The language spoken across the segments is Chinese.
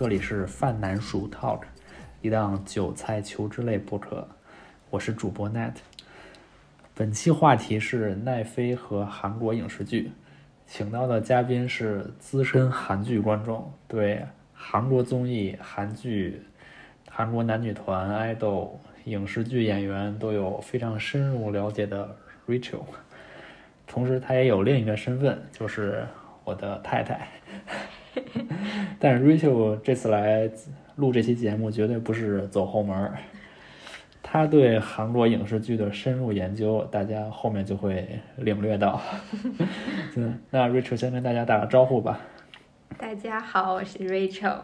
这里是饭南熟 Talk，一档韭菜求知类播客，我是主播 Net。本期话题是奈飞和韩国影视剧，请到的嘉宾是资深韩剧观众，对韩国综艺、韩剧、韩国男女团、爱豆、影视剧演员都有非常深入了解的 Rachel。同时，她也有另一个身份，就是我的太太。但是 Rachel 这次来录这期节目，绝对不是走后门儿。他对韩国影视剧的深入研究，大家后面就会领略到。嗯，那 Rachel 先跟大家打个招呼吧。大家好，我是 Rachel。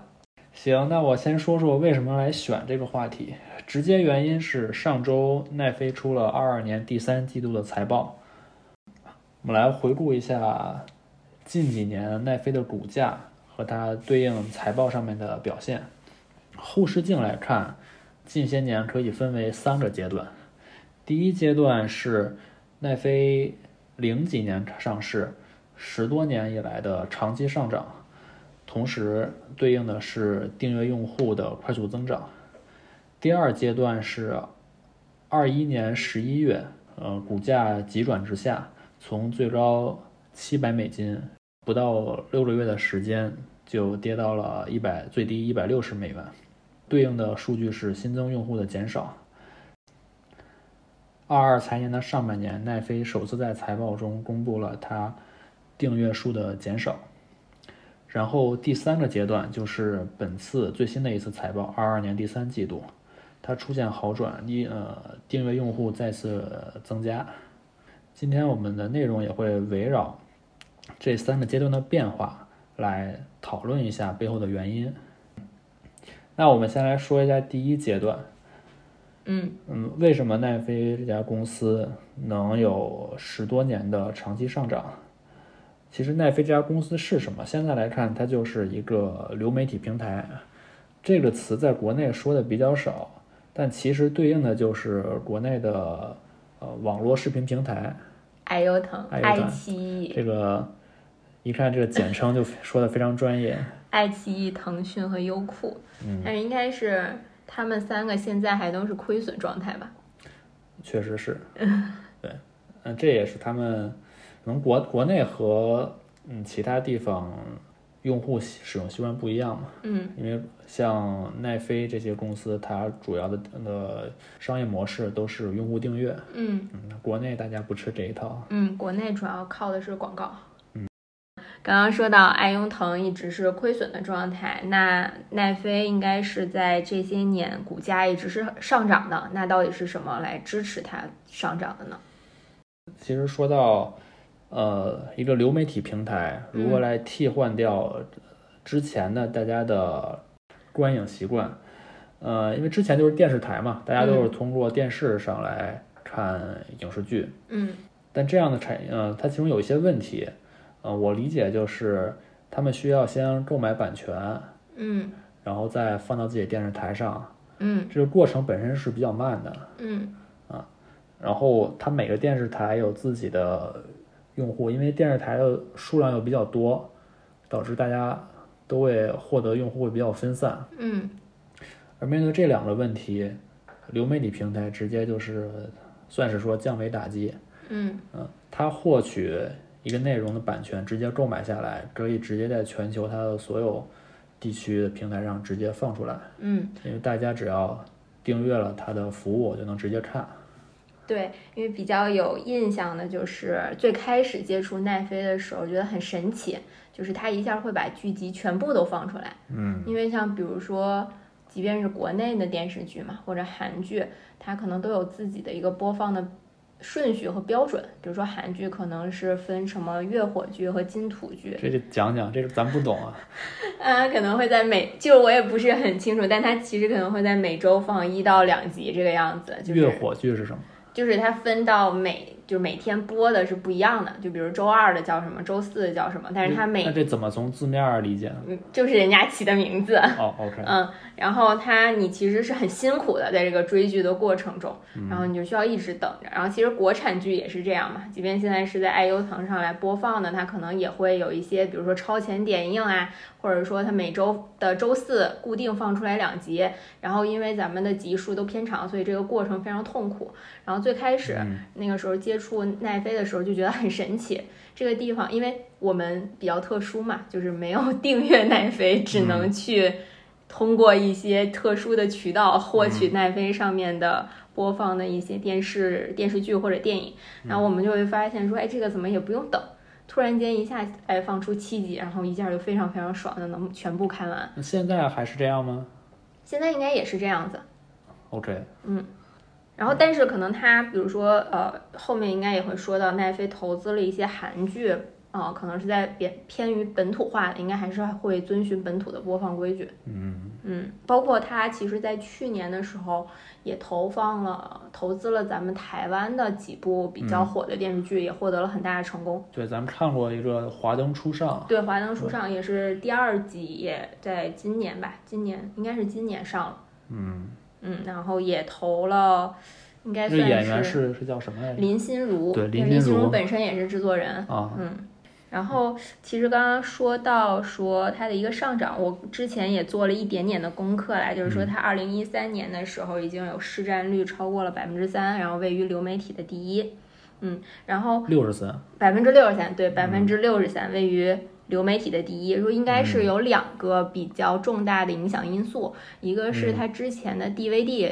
行，那我先说说为什么来选这个话题。直接原因是上周奈飞出了二二年第三季度的财报。我们来回顾一下近几年奈飞的股价和它对应财报上面的表现。后视镜来看。近些年可以分为三个阶段，第一阶段是奈飞零几年上市，十多年以来的长期上涨，同时对应的是订阅用户的快速增长。第二阶段是二一年十一月，呃，股价急转直下，从最高七百美金，不到六个月的时间就跌到了一百，最低一百六十美元。对应的数据是新增用户的减少。二二财年的上半年，奈飞首次在财报中公布了它订阅数的减少。然后第三个阶段就是本次最新的一次财报，二二年第三季度，它出现好转，一呃订阅用户再次增加。今天我们的内容也会围绕这三个阶段的变化来讨论一下背后的原因。那我们先来说一下第一阶段，嗯嗯，为什么奈飞这家公司能有十多年的长期上涨？其实奈飞这家公司是什么？现在来看，它就是一个流媒体平台，这个词在国内说的比较少，但其实对应的就是国内的呃网络视频平台，爱优腾、爱奇艺，这个一看这个简称就说的非常专业。爱奇艺、腾讯和优酷，但是应该是他们三个现在还都是亏损状态吧？确实是，对，嗯，这也是他们可能国国内和嗯其他地方用户使用习惯不一样嘛。嗯，因为像奈飞这些公司，它主要的呃商业模式都是用户订阅。嗯嗯，国内大家不吃这一套。嗯，国内主要靠的是广告。嗯刚刚说到爱优腾一直是亏损的状态，那奈飞应该是在这些年股价一直是上涨的，那到底是什么来支持它上涨的呢？其实说到呃一个流媒体平台如何来替换掉之前的大家的观影习惯，呃，因为之前就是电视台嘛，大家都是通过电视上来看影视剧，嗯，但这样的产呃它其中有一些问题。呃，我理解就是他们需要先购买版权，嗯，然后再放到自己电视台上，嗯，这个过程本身是比较慢的，嗯，啊，然后它每个电视台有自己的用户，因为电视台的数量又比较多，导致大家都会获得用户会比较分散，嗯，而面对这两个问题，流媒体平台直接就是算是说降维打击，嗯，嗯，它获取。一个内容的版权直接购买下来，可以直接在全球它的所有地区的平台上直接放出来。嗯，因为大家只要订阅了它的服务，就能直接看。对，因为比较有印象的就是最开始接触奈飞的时候，觉得很神奇，就是它一下会把剧集全部都放出来。嗯，因为像比如说，即便是国内的电视剧嘛，或者韩剧，它可能都有自己的一个播放的。顺序和标准，比如说韩剧可能是分什么月火剧和金土剧，这就讲讲，这是咱不懂啊。啊，可能会在每，就我也不是很清楚，但它其实可能会在每周放一到两集这个样子。月火剧是什么？就是它分到每就是每天播的是不一样的，就比如周二的叫什么，周四的叫什么，但是它每那这怎么从字面儿理解呢？嗯就是人家起的名字，哦，OK，嗯，然后它你其实是很辛苦的，在这个追剧的过程中，嗯然后你就需要一直等着。然后其实国产剧也是这样嘛，即便现在是在爱优腾上来播放的，它可能也会有一些，比如说超前点映啊，或者说它每周的周四固定放出来两集。然后因为咱们的集数都偏长，所以这个过程非常痛苦。然后最开始、嗯那个时候接触奈飞的时候，就觉得很神奇。这个地方，因为我们比较特殊嘛，就是没有 订阅奈飞，只能去通过一些特殊的渠道获取奈飞上面的播放的一些电视电视剧或者电影。然后我们就会发现说，哎，这个怎么也不用等，突然间一下哎放出七集，然后一下就非常非常爽的能全部看完。那现在还是这样吗现在应该也是这样子。？OK，嗯然后，但是可能他，比如说，呃，后面应该也会说到奈飞投资了一些韩剧，啊、可能是在偏偏于本土化的，应该还是会遵循本土的播放规矩。嗯，嗯，包括它其实在去年的时候也投放了、投资了咱们台湾的几部比较火的电视剧，也获得了很大的成功。对，咱们看过一个《华灯初上》，对，《华灯初上》也是第二季，也在今年吧，今年应该是今年上了。嗯，嗯，然后也投了，应该算是演员是是叫什么来着？林心如，对林心如本身也是制作人。啊，嗯，然后其实刚刚说到说它的一个上涨，我之前也做了一点点的功课来，就是说嗯。它二零一三年的时候已经有市占率超过了百分之三，然后位于流媒体的第一。嗯，然后六十三，百分之六十三，对，嗯。百分之六十三位于流媒体的第一，说应该是有两个比较重大的影响因素，一个是它之前的 DVD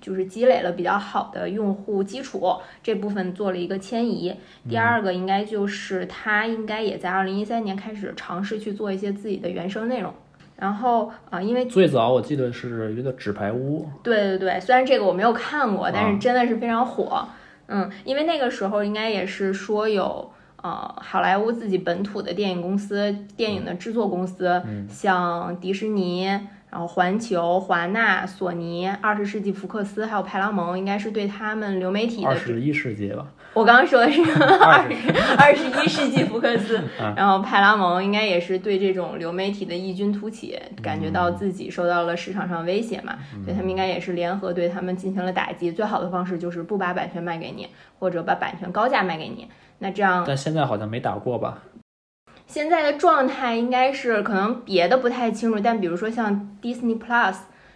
就是积累了比较好的用户基础，这部分做了一个迁移；第二个应该就是他应该也在二零一三年开始尝试去做一些自己的原生内容。然后啊、因为最早我记得是一个纸牌屋，对对对，虽然这个我没有看过，但啊是真的是非常火。嗯，因为那个时候应该也是说有呃好莱坞自己本土的电影公司、电影的制作公司，嗯像迪士尼。然后环球、华纳、索尼、二十世纪福克斯还有派拉蒙，应该是对他们流媒体的二十一世纪吧，我刚刚说的是 二二十一世纪福克斯啊，然后派拉蒙应该也是对这种流媒体的异军突起，感觉到自己受到了市场上威胁嘛，所以他们应该也是联合对他们进行了打击。最好的方式就是不把版权卖给你，或者把版权高价卖给你。那这样但现在好像没打过吧？现在的状态应该是可能别的不太清楚，但比如说像 Disney Plus，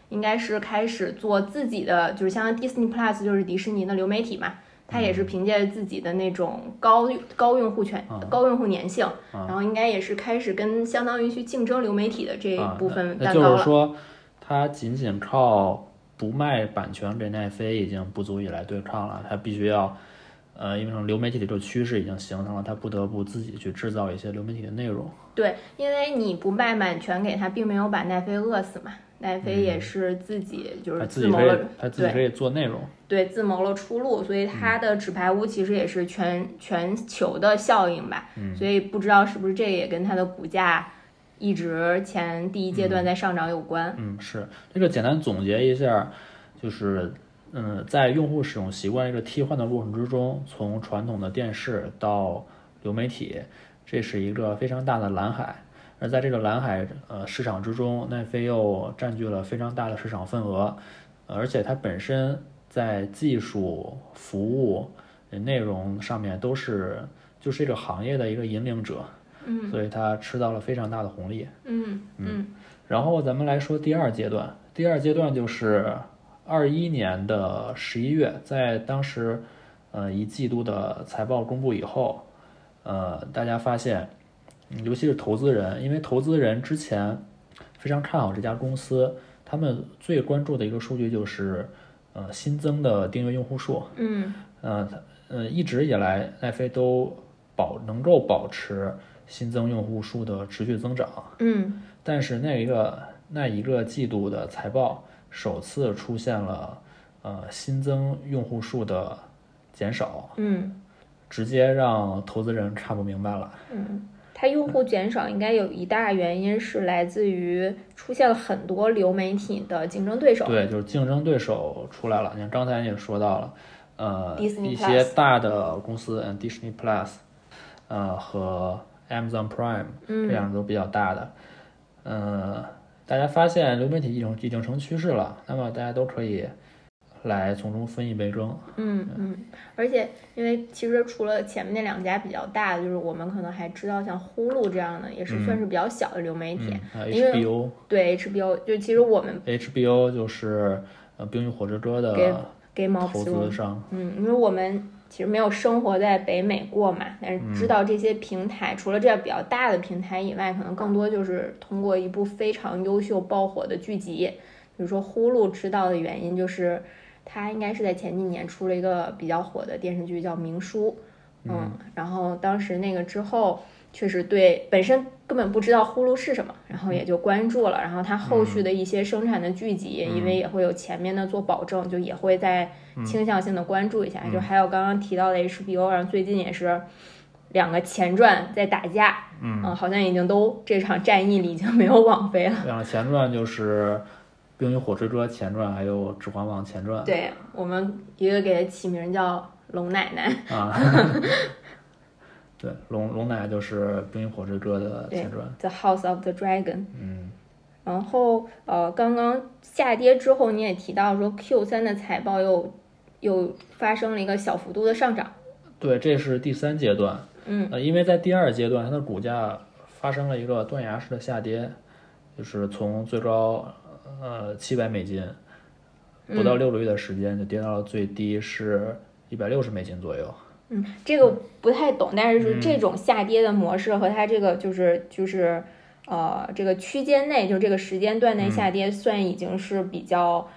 应该是开始做自己的，就是像 Disney Plus 就是迪士尼的流媒体嘛，它也是凭借自己的那种高高用户权、啊高用户粘性，啊然后应该也是开始跟相当于去竞争流媒体的这一啊，部分蛋糕了。是说，它仅仅靠不卖版权给奈飞已经不足以来对抗了，它必须要。呃，因为流媒体的这个趋势已经形成了，他不得不自己去制造一些流媒体的内容。对，因为你不卖版权给他，并没有把奈飞饿死嘛，奈飞也是自己就是自谋了，，对它自己可以做内容。对，自谋了出路，所以他的纸牌屋其实也是全全球的效应吧，所以不知道是不是这个也跟它的股价一直前第一阶段在上涨有关。嗯，是这个简单总结一下，就是嗯，在用户使用习惯这个替换的过程之中，从传统的电视到流媒体，这是一个非常大的蓝海。而在这个蓝海呃市场之中，奈飞又占据了非常大的市场份额，呃而且它本身在技术、服务、呃内容上面都是就是这个行业的一个引领者，嗯所以它吃到了非常大的红利。嗯嗯然后咱们来说第二阶段，第二阶段就是二一年的十一月，在当时呃一季度的财报公布以后，呃，大家发现，嗯尤其是投资人，因为投资人之前非常看好这家公司，他们最关注的一个数据就是呃新增的订阅用户数，嗯。呃，呃，一直以来奈飞都保能够保持新增用户数的持续增长，嗯。但是那一个那一个季度的财报首次出现了呃新增用户数的减少，嗯直接让投资人看不明白了。嗯，它用户减少应该有一大原因是来自于出现了很多流媒体的竞争对手。对，就是竞争对手出来了。你看刚才你也说到了，呃一些大的公司，嗯，Disney Plus，呃和 Amazon Prime 嗯这样都比较大的，嗯，大家发现流媒体已经已经成趋势了，那么大家都可以来从中分一杯羹。嗯嗯，而且因为其实除了前面那两家比较大的，就是我们可能还知道像呼噜这样的，也是算是比较小的流媒体。因为 HBO，HBO 对 HBO，就其实我们 HBO 就是呃《冰与火之歌》的 Game of 投资商，嗯，因为我们其实没有生活在北美过嘛，但是知道这些平台，除了这样比较大的平台以外，可能更多就是通过一部非常优秀爆火的剧集，比如说呼噜知道的原因就是它应该是在前几年出了一个比较火的电视剧叫《明书》，嗯，然后当时那个之后。确实对，本身根本不知道呼噜是什么，然后也就关注了。然后它后续的一些生产的剧集，因为也会有前面的做保证，就也会在倾向性的关注一下。就还有刚刚提到的 HBO，然后最近也是两个前传在打架，嗯，好像已经都这场战役里已经没有网飞了。两个前传就是《冰与火之歌》前传，还有《指环王》前传。对我们一个给它起名叫龙奶奶，啊，对，龙龙奶就是《冰与火之歌》的前传。The House of the Dragon。嗯，然后呃，刚刚下跌之后，你也提到说 Q 三的财报又又发生了一个小幅度的上涨。对，这是第三阶段。嗯，呃，因为在第二阶段，它的股价发生了一个断崖式的下跌，就是从最高呃七百美金，不到六个月的时间就跌到了最低是一百六十美金左右。嗯，这个不太懂，但是是这种下跌的模式和它这个就是就是呃这个区间内，就这个时间段内下跌，算已经是比较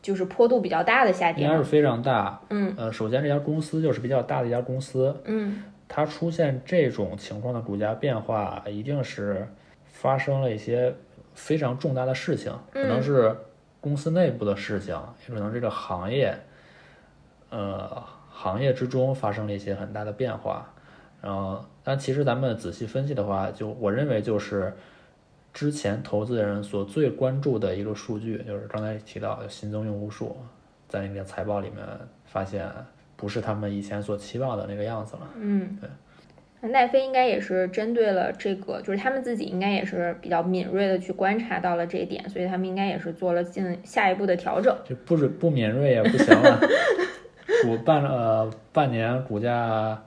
就是坡度比较大的下跌。应该是非常大。嗯。呃，首先这家公司就是比较大的一家公司，嗯。它出现这种情况的股价变化，一定是发生了一些非常重大的事情，可能是公司内部的事情，也可能这个行业，呃，行业之中发生了一些很大的变化。然后，但其实咱们仔细分析的话，就我认为就是之前投资人所最关注的一个数据，就是刚才提到的新增用户数，在那个财报里面发现不是他们以前所期望的那个样子了。嗯，对奈飞应该也是针对了这个，就是他们自己应该也是比较敏锐的去观察到了这一点，所以他们应该也是做了进下一步的调整。就不是不敏锐也不行了，股半呃半年股价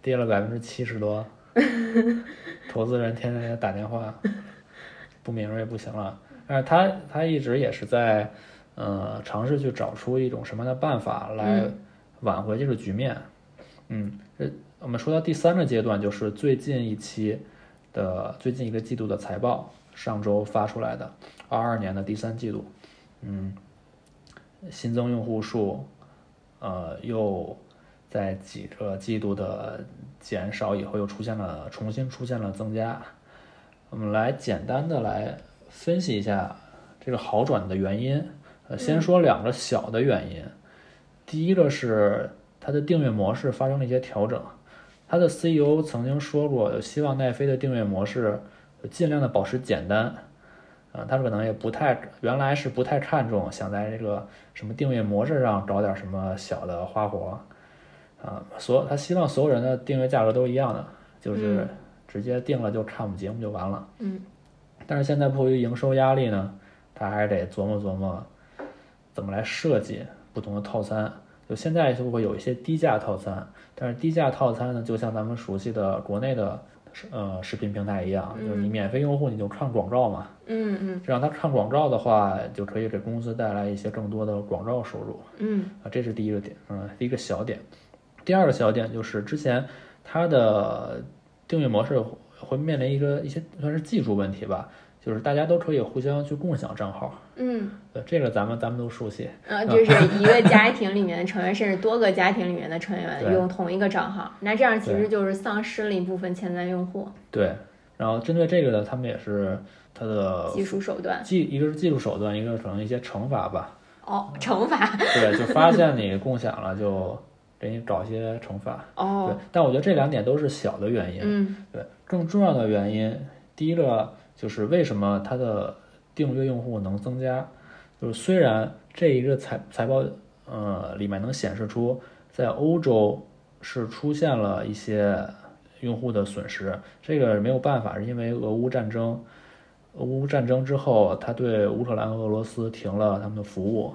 跌了百分之七十多，投资人天天给他打电话，不敏锐不行了。但是他他一直也是在呃尝试去找出一种什么样的办法来挽回这个局面。嗯，这我们说到第三个阶段，就是最近一期的最近一个季度的财报，上周发出来的，二二年的第三季度，嗯。新增用户数，呃，又在几个季度的减少以后，又出现了重新出现了增加。我们来简单的来分析一下这个好转的原因。呃，先说两个小的原因。第一个是它的订阅模式发生了一些调整。它的 CEO 曾经说过，希望奈飞的订阅模式尽量的保持简单。啊，他可能也不太，原来是不太看重，想在这个什么订阅模式上找点什么小的花活，啊，所他希望所有人的订阅价格都一样的，就是直接定了就看我们节目就完了。嗯。但是现在迫于营收压力呢，他还是得琢磨琢磨怎么来设计不同的套餐。就现在就会有一些低价套餐，但是低价套餐呢，就像咱们熟悉的国内的呃视频平台一样，就是你免费用户你就看广告嘛。嗯嗯这样他看广告的话，就可以给公司带来一些更多的广告收入嗯啊，这是第一个点，嗯，第一个小点。第二个小点就是之前它的订阅模式会面临一个一些算是技术问题吧，就是大家都可以互相去共享账号，嗯，对这个咱们咱们都熟悉，呃，就是 一个家庭里面的成员，甚至多个家庭里面的成员用同一个账号，那这样其实就是丧失了一部分潜在用户对。然后针对这个呢，他们也是它的技术手段。技，一个是技术手段，一个可能一些惩罚吧，哦，惩罚对，就发现你共享了，就给你找一些惩罚哦。对哦，，但我觉得这两点都是小的原因。嗯对，更重要的原因，第一个就是为什么它的订阅用户能增加，就是虽然这一个财财报呃，里面能显示出在欧洲是出现了一些用户的损失，这个没有办法，是因为俄乌战争。俄乌战争之后，他对乌克兰和俄罗斯停了他们的服务，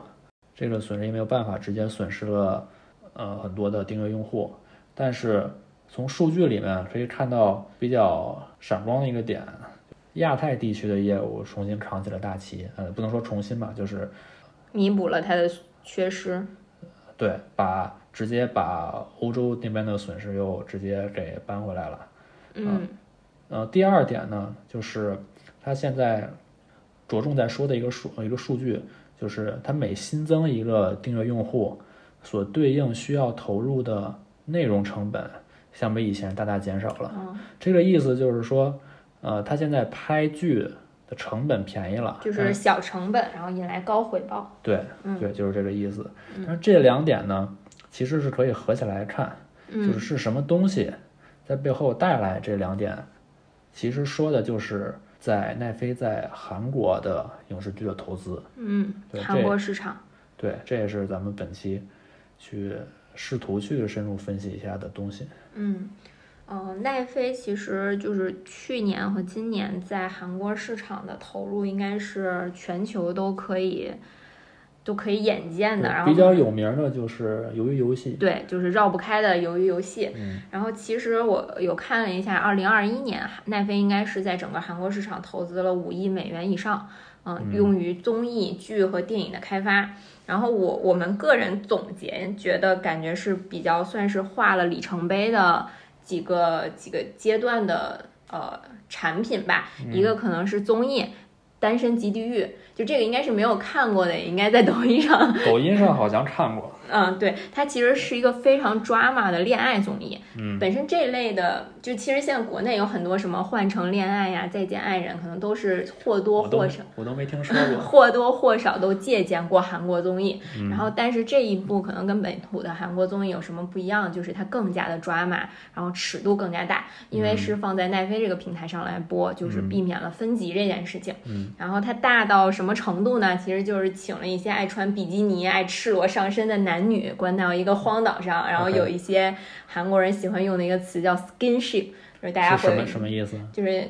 这个损失也没有办法，直接损失了呃很多的订阅用户。但是从数据里面可以看到比较闪光的一个点，亚太地区的业务重新扛起了大旗，呃，不能说重新吧，就是弥补了它的缺失。对，把直接把欧洲那边的损失又直接给搬回来了。嗯，呃，第二点呢，就是它现在着重在说的一个数一个数据，就是它每新增一个订阅用户，所对应需要投入的内容成本，相比以前大大减少了。嗯，这个意思就是说，呃，他现在拍剧的成本便宜了，就是小成本，然后引来高回报。对，嗯对，就是这个意思。但是这两点呢，其实是可以合起来看，嗯就是是什么东西在背后带来这两点，其实说的就是在奈飞在韩国的影视剧的投资。嗯，对韩国市场。对，这也是咱们本期去试图去深入分析一下的东西。嗯，呃，奈飞其实就是去年和今年在韩国市场的投入，应该是全球都可以都可以眼见的。然后比较有名的就是鱿鱼游戏。对，就是绕不开的鱿鱼游戏。嗯然后其实我有看了一下，二零二一年奈飞应该是在整个韩国市场投资了五亿美元以上，嗯、嗯用于综艺剧和电影的开发。然后我我们个人总结觉得，感觉是比较算是画了里程碑的几个几个阶段的呃产品吧。一个可能是综艺《单身即地狱》，就这个应该是没有看过的，也应该在抖音上抖音上好像看过。嗯，对，它其实是一个非常 drama 的恋爱综艺。嗯，本身这类的，就其实现在国内有很多什么《换乘恋爱》呀、《再见爱人》，可能都是或多或少。我都没听说过。或多或少都借鉴过韩国综艺，嗯然后但是这一部可能跟本土的韩国综艺有什么不一样？就是它更加的 drama，然后尺度更加大，因为是放在奈飞这个平台上来播，就是避免了分级这件事情。嗯，然后它大到什么程度呢？其实就是请了一些爱穿比基尼、爱赤裸上身的男女，关到一个荒岛上，然后有一些韩国人喜欢用的一个词叫 skinship，就是大家会什么什么意思？就是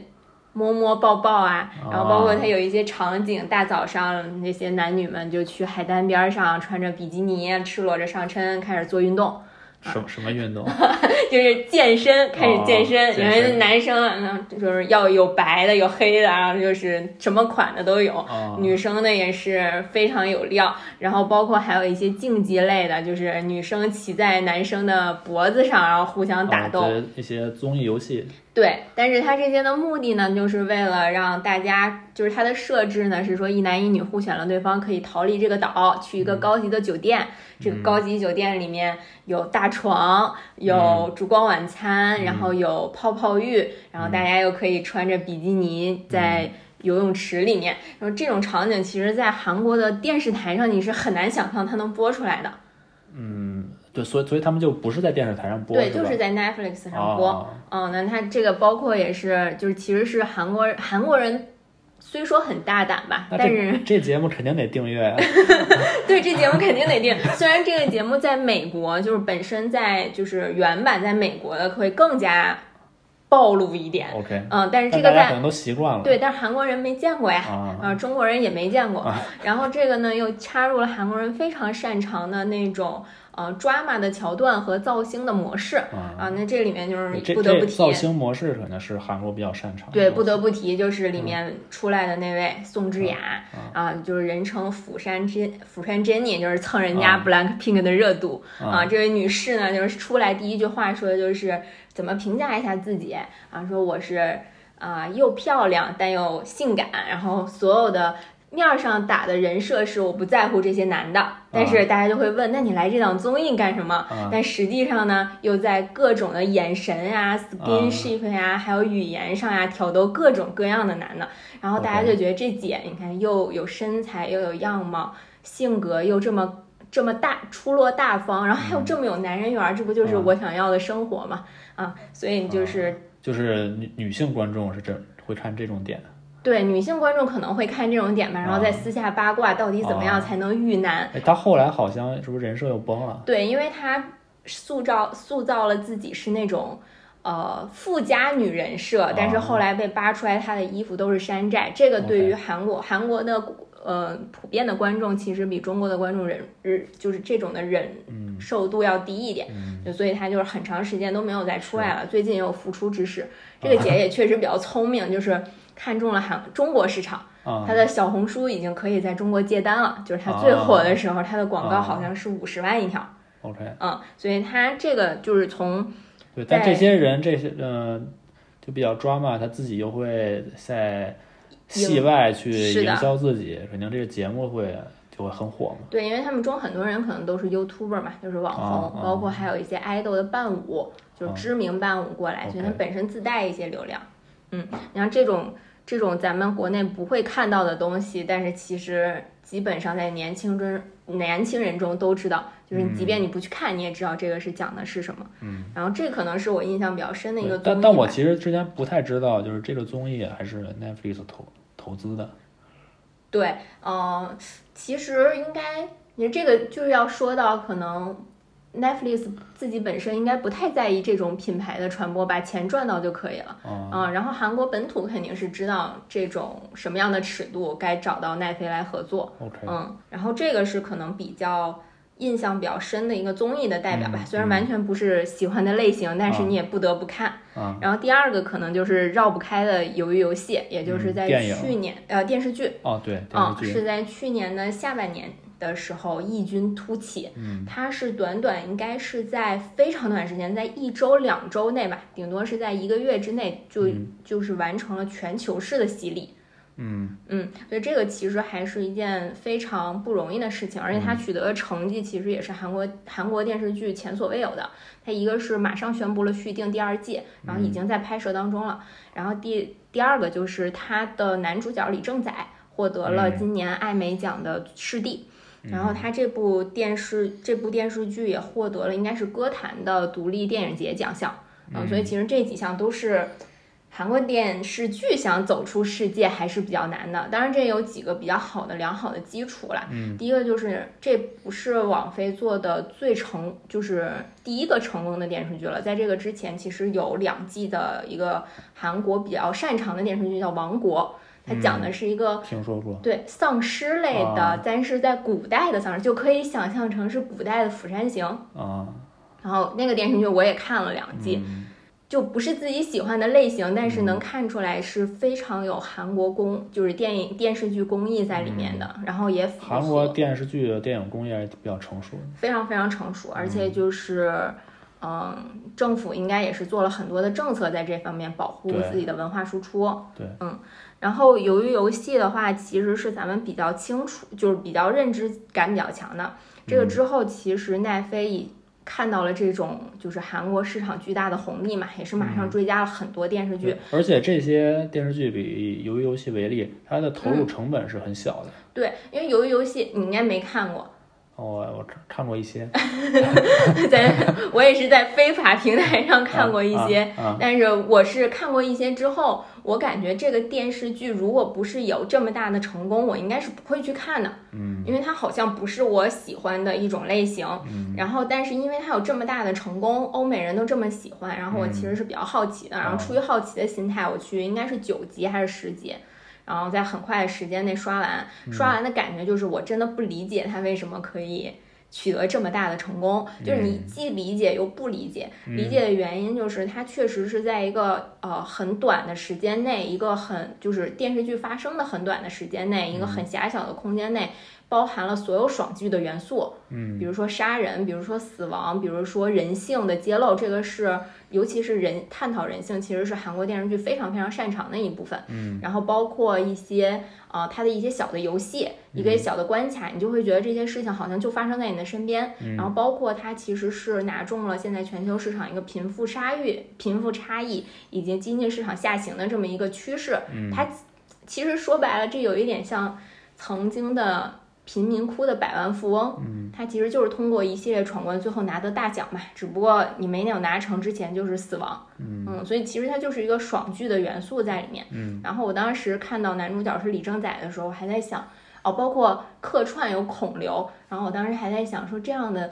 摸摸抱抱啊，然后包括哦它有一些场景，大早上那些男女们就去海滩边儿上，穿着比基尼，赤裸着上身，开始做运动，什什么运动？就是健身，开始健身。因为男生啊，那就是要有白的，有黑的，然后就是什么款的都有。哦女生呢也是非常有料，然后包括还有一些竞技类的，就是女生骑在男生的脖子上，然后互相打斗。一些综艺游戏。对，但是它这些的目的呢，就是为了让大家，就是它的设置呢是说一男一女互选了对方，可以逃离这个岛，去一个高级的酒店。这个高级酒店里面有大床，有烛光晚餐，然后有泡泡浴，然后大家又可以穿着比基尼在。游泳池里面，然后这种场景其实，在韩国的电视台上你是很难想象它能播出来的。嗯，对，所以所以他们就不是在电视台上播，对，是就是在 Netflix 上播。哦嗯，那它这个包括也是，就是其实是韩国韩国人，虽说很大胆吧，但是这这节目肯定得订阅呀。对这节目肯定得订。虽然这个节目在美国，就是本身在就是原版在美国的会更加暴露一点，OK，嗯，但是这个在可能都习惯了。对，但是韩国人没见过呀。啊，啊，中国人也没见过。啊然后这个呢，又插入了韩国人非常擅长的那种呃 drama 的桥段和造星的模式啊，啊。那这里面就是不得不提造星模式可能是韩国比较擅长。对，不得不提就是里面出来的那位宋智雅嗯啊，就是人称釜山珍釜山 Jenny，就是蹭人家啊 Black Pink 的热度啊啊。这位女士呢，就是出来第一句话说的就是怎么评价一下自己啊，说我是啊又漂亮但又性感，然后所有的。面儿上打的人设是我不在乎这些男的，但是大家就会问，那你来这档综艺干什么？啊但实际上呢，又在各种的眼神呀、skinship 呀，还有语言上呀，挑逗各种各样的男的。然后大家就觉得这姐，你看又有身材，又有样貌，性格又这么这么大出落大方，然后还有这么有男人缘儿，这不就是嗯我想要的生活吗？啊，所以就是就是女女性观众是这会看这种点。对，女性观众可能会看这种点吧，然后在私下八卦到底怎么样才能遇男。哎，他后来好像是不是人设又崩了？对，因为他塑造塑造了自己是那种呃富家女人设，但是后来被扒出来她的衣服都是山寨，这个对于韩国韩国的呃普遍的观众其实比中国的观众忍日就是这种的忍受度要低一点，就所以他就是很长时间都没有再出来了。最近也有复出之势，这个姐也确实比较聪明，就是。看中了韩中国市场，他的小红书已经可以在中国接单了。就是他最火的时候，他的广告好像是五十万一条。OK，嗯，所以他这个就是从对，但这些人这些嗯，就比较抓嘛，他自己又会在戏外去营销自己，肯定这个节目会就会很火嘛。对，因为他们中很多人可能都是 YouTuber 嘛，就是网红，包括还有一些爱豆的伴舞，就是知名伴舞过来，所以他本身自带一些流量。嗯，你像这种。这种咱们国内不会看到的东西，但是其实基本上在年轻中年轻人中都知道，就是即便你不去看，你也知道这个是讲的是什么。嗯，然后这可能是我印象比较深的一个。但但我其实之前不太知道，就是这个综艺还是 Netflix 投投资的。对，嗯，其实应该你这个就是要说到可能。Netflix 自己本身应该不太在意这种品牌的传播，把钱赚到就可以了。嗯，然后韩国本土肯定是知道这种什么样的尺度该找到奈飞来合作。OK，嗯，然后这个是可能比较印象比较深的一个综艺的代表吧，虽然完全不是喜欢的类型，但是你也不得不看。然后第二个可能就是绕不开的《鱿鱼游戏》，也就是在去年呃电视剧。哦，对，嗯，是在去年的下半年。的时候异军突起，嗯，它是短短应该是在非常短时间，在一周两周内吧，顶多是在一个月之内就就是完成了全球式的洗礼，嗯。嗯，所以这个其实还是一件非常不容易的事情，而且它取得的成绩其实也是韩国韩国电视剧前所未有的。它一个是马上宣布了续订第二季，然后已经在拍摄当中了，然后第第二个就是它的男主角李正宰获得了今年艾美奖的视帝。然后他这部电视这部电视剧也获得了应该是歌坛的独立电影节奖项，嗯，所以其实这几项都是韩国电视剧想走出世界还是比较难的。当然这有几个比较好的良好的基础啦，嗯，第一个就是这不是网飞做的最成就是第一个成功的电视剧了，在这个之前其实有两季的一个韩国比较擅长的电视剧叫《王国》。它讲的是一个听说过对丧尸类的，但是在古代的丧尸，就可以想象成是古代的《釜山行》啊。然后那个电视剧我也看了两季，就不是自己喜欢的类型，但是能看出来是非常有韩国工，就是电影电视剧工艺在里面的。然后也韩国电视剧的电影工业比较成熟，非常非常成熟，而且就是嗯，政府应该也是做了很多的政策在这方面保护自己的文化输出。对，嗯。然后，由于游戏的话，其实是咱们比较清楚，就是比较认知感比较强的。这个之后，其实奈飞已看到了这种就是韩国市场巨大的红利嘛，也是马上追加了很多电视剧。而且这些电视剧比鱿鱼游戏为例，它的投入成本是很小的。对，因为鱿鱼游戏你应该没看过。我我看过一些，在我也是在非法平台上看过一些，但是我是看过一些之后，我感觉这个电视剧如果不是有这么大的成功，我应该是不会去看的，嗯，因为它好像不是我喜欢的一种类型，然后但是因为它有这么大的成功，欧美人都这么喜欢，然后我其实是比较好奇的，然后出于好奇的心态，我去应该是九集还是十集。然后在很快的时间内刷完，刷完的感觉就是我真的不理解他为什么可以取得这么大的成功。就是你既理解又不理解，理解的原因就是他确实是在一个呃很短的时间内，一个很就是电视剧发生的很短的时间内，一个很狭小的空间内。包含了所有爽剧的元素，嗯，比如说杀人，比如说死亡，比如说人性的揭露，这个是尤其是人探讨人性，其实是韩国电视剧非常非常擅长的一部分，嗯，然后包括一些啊，它的一些小的游戏，一个小的关卡，你就会觉得这些事情好像就发生在你的身边，然后包括它其实是拿中了现在全球市场一个贫富差异、贫富差异以及经济市场下行的这么一个趋势，它其实说白了，这有一点像曾经的。贫民窟的百万富翁，嗯，他其实就是通过一系列闯关，最后拿得大奖嘛。只不过你没有拿成之前就是死亡，嗯所以其实它就是一个爽剧的元素在里面。嗯然后我当时看到男主角是李正宰的时候，我还在想，哦，包括客串有孔刘，然后我当时还在想说，这样的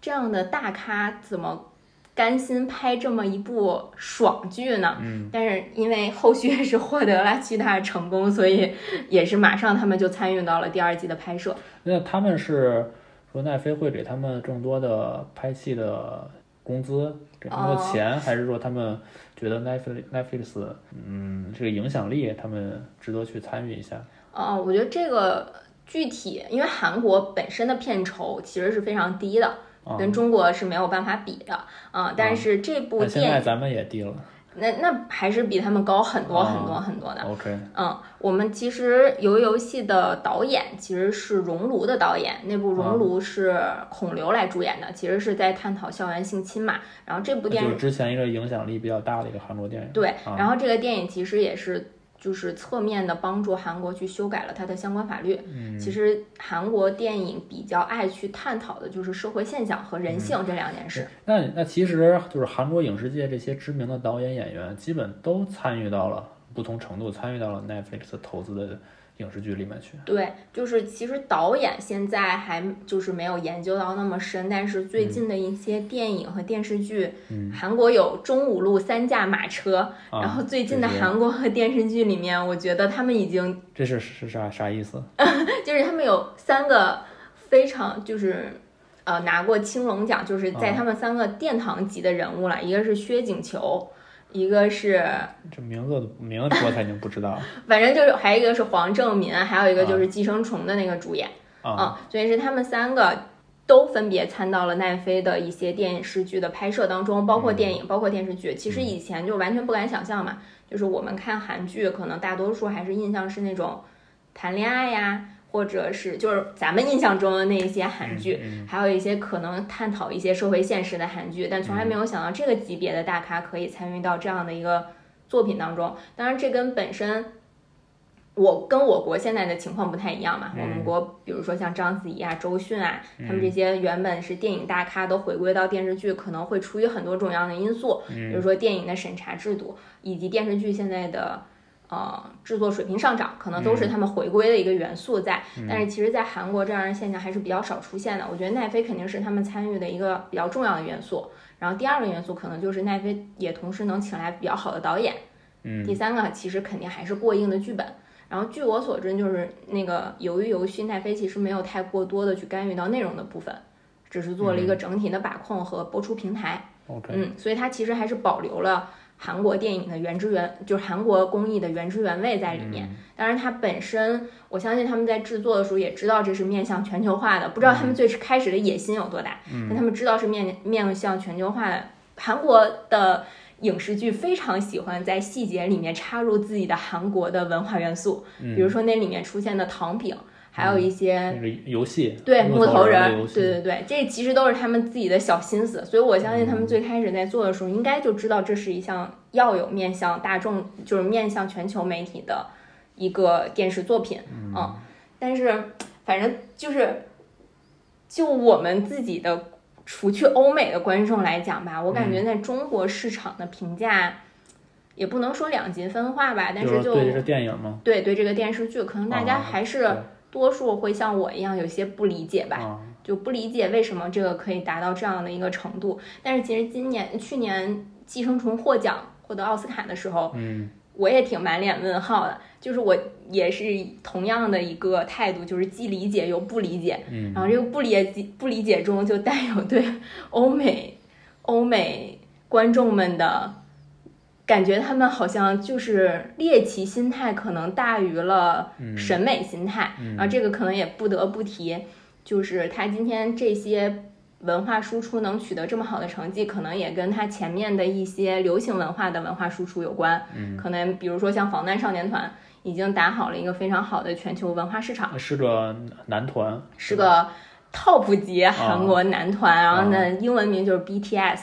这样的大咖怎么甘心拍这么一部爽剧呢？嗯但是因为后续是获得了巨大成功，所以也是马上他们就参与到了第二季的拍摄。那他们是说奈飞会给他们更多的拍戏的工资，给他们的哦钱，还是说他们觉得 Netflix Netflix 嗯这个影响力，他们值得去参与一下？哦，我觉得这个具体，因为韩国本身的片酬其实是非常低的，啊，跟中国是没有办法比的啊、但是这部电影，在咱们也低了那那还是比他们高很多啊很多很多的。，OK，嗯，我们其实鱿鱼游戏的导演其实是《熔炉》的导演，那部《熔炉》是孔刘来主演的，其实是在探讨校园性侵嘛。然后这部电影就是之前一个影响力比较大的一个韩国电影。对，啊然后这个电影其实也是就是侧面的帮助韩国去修改了它的相关法律。嗯其实韩国电影比较爱去探讨的就是社会现象和人嗯性这两件事。那那其实就是韩国影视界这些知名的导演演员，基本都参与到了不同程度参与到了 Netflix 投资的影视剧里面去。对，就是其实导演现在还就是没有研究到那么深，但是最近的一些电影和电视剧，嗯韩国有中五路三驾马车，啊然后最近的韩国和电视剧里面，我觉得他们已经这是是啥啥意思？就是他们有三个非常就是呃拿过青龙奖，就是在啊他们三个殿堂级的人物了，一个是薛景求，一个是这名字名字我他已经不知道了 反正就是还有一个是黄正民，还有一个就是《寄生虫》的那个主演啊。啊、所以是他们三个。都分别参到了奈飞的一些电视剧的拍摄当中，包括电影，包括电视剧。其实以前就完全不敢想象嘛，就是我们看韩剧，可能大多数还是印象是那种谈恋爱呀，或者是就是咱们印象中的那一些韩剧，嗯还有一些可能探讨一些社会现实的韩剧，但从来没有想到这个级别的大咖可以参与到这样的一个作品当中。当然，这跟本身我跟我国现在的情况不太一样嘛。嗯我们国比如说像章子怡啊、周迅啊，他们这些原本是电影大咖，都回归到电视剧，可能会出于很多种样的因素，比如说电影的审查制度，以及电视剧现在的。呃，制作水平上涨，可能都是他们回归的一个元素在。但是其实，在韩国这样的现象还是比较少出现的。我觉得奈飞肯定是他们参与的一个比较重要的元素。然后第二个元素可能就是奈飞也同时能请来比较好的导演。嗯第三个其实肯定还是过硬的剧本。然后据我所知，就是那个由于游戏奈飞其实没有太过多的去干预到内容的部分，只是做了一个整体的把控和播出平台。嗯，所以它其实还是保留了韩国电影的原汁原，就是韩国工艺的原汁原味在里面。当然，它本身，我相信他们在制作的时候也知道这是面向全球化的，不知道他们最开始的野心有多大，但他们知道是面面向全球化的。韩国的影视剧非常喜欢在细节里面插入自己的韩国的文化元素，比如说那里面出现的糖饼，还有一些那个游戏，对木头人对对对，这其实都是他们自己的小心思，所以我相信他们最开始在做的时候，应该就知道这是一项要有面向大众，就是面向全球媒体的一个电视作品，嗯，但是反正就是就我们自己的，除去欧美的观众来讲吧，我感觉在中国市场的评价。也不能说两极分化吧，但是就对这是电影吗？对对这个电视剧，可能大家啊还是对多数会像我一样有些不理解吧，啊，就不理解为什么这个可以达到这样的一个程度。但是其实今年、去年《寄生虫》获奖、获得奥斯卡的时候，嗯我也挺满脸问号的。就是我也是同样的一个态度，就是既理解又不理解。嗯然后这个不理解不理解中就带有对欧美欧美观众们的感觉，他们好像就是猎奇心态可能大于了嗯审美心态。然后这个可能也不得不提，就是他今天这些文化输出能取得这么好的成绩，可能也跟他前面的一些流行文化的文化输出有关。嗯可能比如说像防弹少年团。已经打好了一个非常好的全球文化市场，是个男团，是个 top 级韩国男团，然后呢，英文名就是 BTS，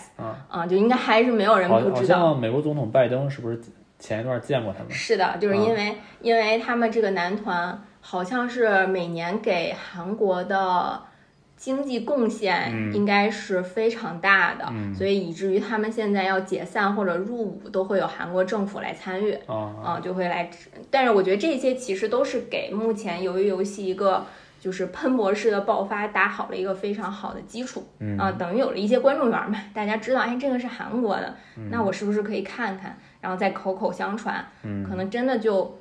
啊就应该还是没有人好好不知道。像美国总统拜登是不是前一段见过他们？是的，就是因为、因为他们这个男团好像是每年给韩国的经济贡献嗯应该是非常大的，嗯所以以至于他们现在要解散或者入伍都会有韩国政府来参与。啊啊，就会来。但是我觉得这些其实都是给目前鱿鱼游戏一个就是喷薄式的爆发打好了一个非常好的基础嗯啊，等于有了一些观众缘嘛，大家知道，哎，这个是韩国的，嗯那我是不是可以看看？然后再口口相传，嗯可能真的就。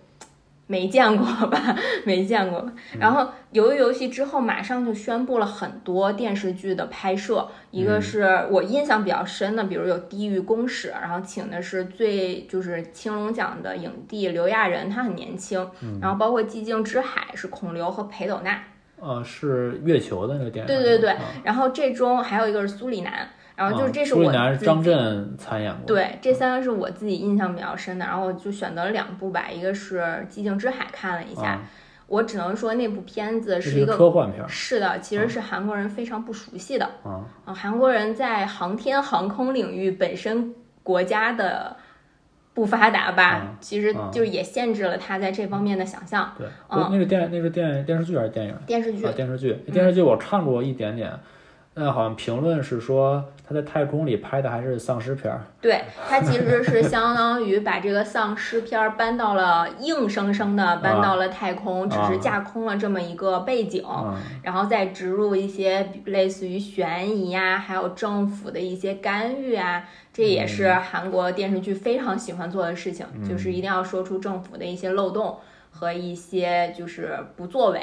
没见过吧，没见过。然后鱿鱼游戏之后，马上就宣布了很多电视剧的拍摄，一个嗯。是我印象比较深的，比如有《地狱公使》，然后请的是最就是青龙奖的影帝刘亚仁，他很年轻，嗯。然后包括《寂静之海》是孔刘和裴斗娜，呃，是月球的那个电影。对对对啊然后这中还有一个是苏里南，然后就是啊这是我张震参演过。对，这三个是我自己印象比较深的，然后我就选择了两部吧，一个是《寂静之海》，看了一下，啊，我只能说那部片子是一个。科幻片儿是的，其实是韩国人非常不熟悉的啊。啊。韩国人在航天航空领域本身国家的不发达吧，嗯其实嗯就是也限制了他在这方面的想象。对，嗯那个电那是电电视剧还是电影？电视剧啊，电视剧，电视剧我看过一点点，那好像评论是说他在太空里拍的还是丧尸片儿。对，它其实是相当于把这个丧尸片儿搬到了硬生生的搬到了太空，只是架空了这么一个背景，嗯然后再植入一些类似于悬疑呀、还有政府的一些干预啊，这也是韩国电视剧非常喜欢做的事情，就是一定要说出政府的一些漏洞和一些就是不作为，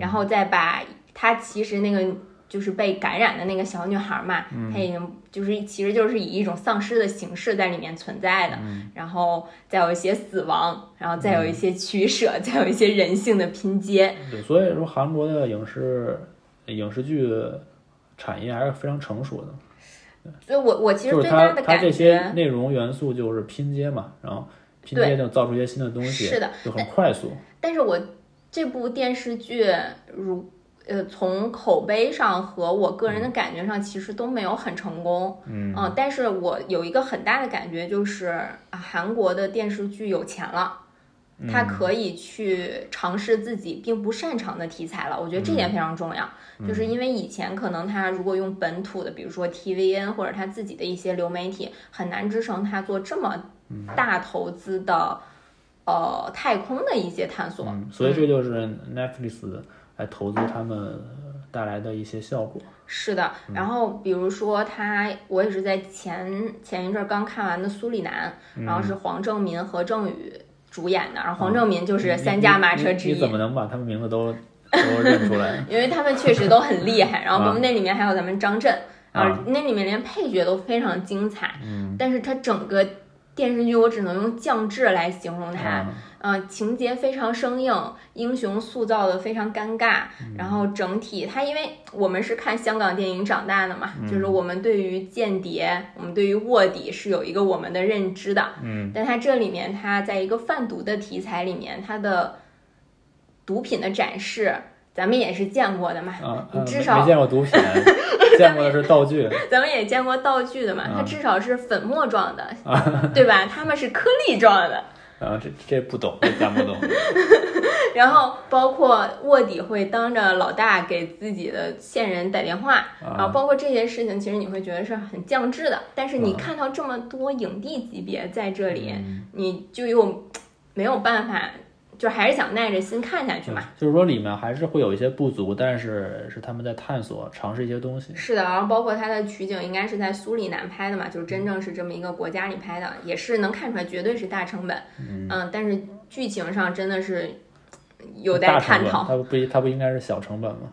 然后再把它其实那个。就是被感染的那个小女孩嘛，她已经就是其实就是以一种丧尸的形式在里面存在的，然后再有一些死亡，然后再有一些取舍，再有一些人性的拼接。对，所以说韩国的影视影视剧产业还是非常成熟的，所以我我其实就是最大的感觉它这些觉内容元素就是拼接嘛，然后拼接就造出一些新的东西，是的，就很快速。但是我这部电视剧如呃从口碑上和我个人的感觉上，其实都没有很成功。嗯但是我有一个很大的感觉就是，啊韩国的电视剧有钱了。嗯他可以去尝试自己并不擅长的题材了，我觉得这点非常重要。嗯就是因为以前可能他如果用本土的，比如说 TVN 或者他自己的一些流媒体，很难支撑他做这么嗯大投资的，呃，太空的一些探索。嗯，所以这就是 Netflix 来投资他们带来的一些效果。是的，然后比如说他，我也是在前前一阵儿刚看完的《苏里南》，嗯然后是黄正民、和郑宇主演的，然后黄正民就是三驾马车之一。你你你怎么能把他们名字都都认出来？因为他们确实都很厉害，然后那里面还有咱们张震，啊啊，那里面连配角都非常精彩，嗯，但是它整个电视剧我只能用降智来形容它，啊嗯、情节非常生硬，英雄塑造的非常尴尬，嗯然后整体它因为我们是看香港电影长大的嘛，嗯就是我们对于间谍，我们对于卧底是有一个我们的认知的，嗯，但它这里面它在一个贩毒的题材里面，它的毒品的展示。咱们也是见过的嘛，你至少没没见过毒品，见过的是道具。咱们也见过道具的嘛，它啊至少是粉末状的，对吧？他们是颗粒状的。啊，这这不懂，这咱不懂。然后包括卧底会当着老大给自己的线人打电话，然后啊，包括这些事情，其实你会觉得是很降智的。但是你啊看到这么多影帝级别在这里，嗯你就又没有办法，就还是想耐着心看下去嘛。就是说里面还是会有一些不足，但是是他们在探索、尝试一些东西。是的，然后包括它的取景应该是在苏里南拍的嘛，就是真正是这么一个国家里拍的，也是能看出来绝对是大成本。嗯，但是剧情上真的是有待探讨。它不它不应该是小成本吗？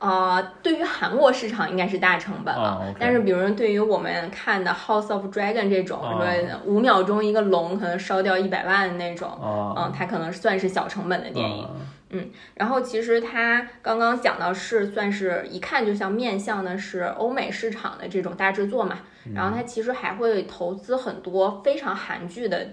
呃，对于韩国市场应该是大成本了，但是比如说对于我们看的《House of Dragon》这种，啊说五秒钟一个龙可能烧掉一百万的那种，啊，嗯，它可能算是小成本的电影。嗯然后其实它刚刚讲到是算是一看就像面向的是欧美市场的这种大制作嘛，然后它其实还会投资很多非常韩剧的。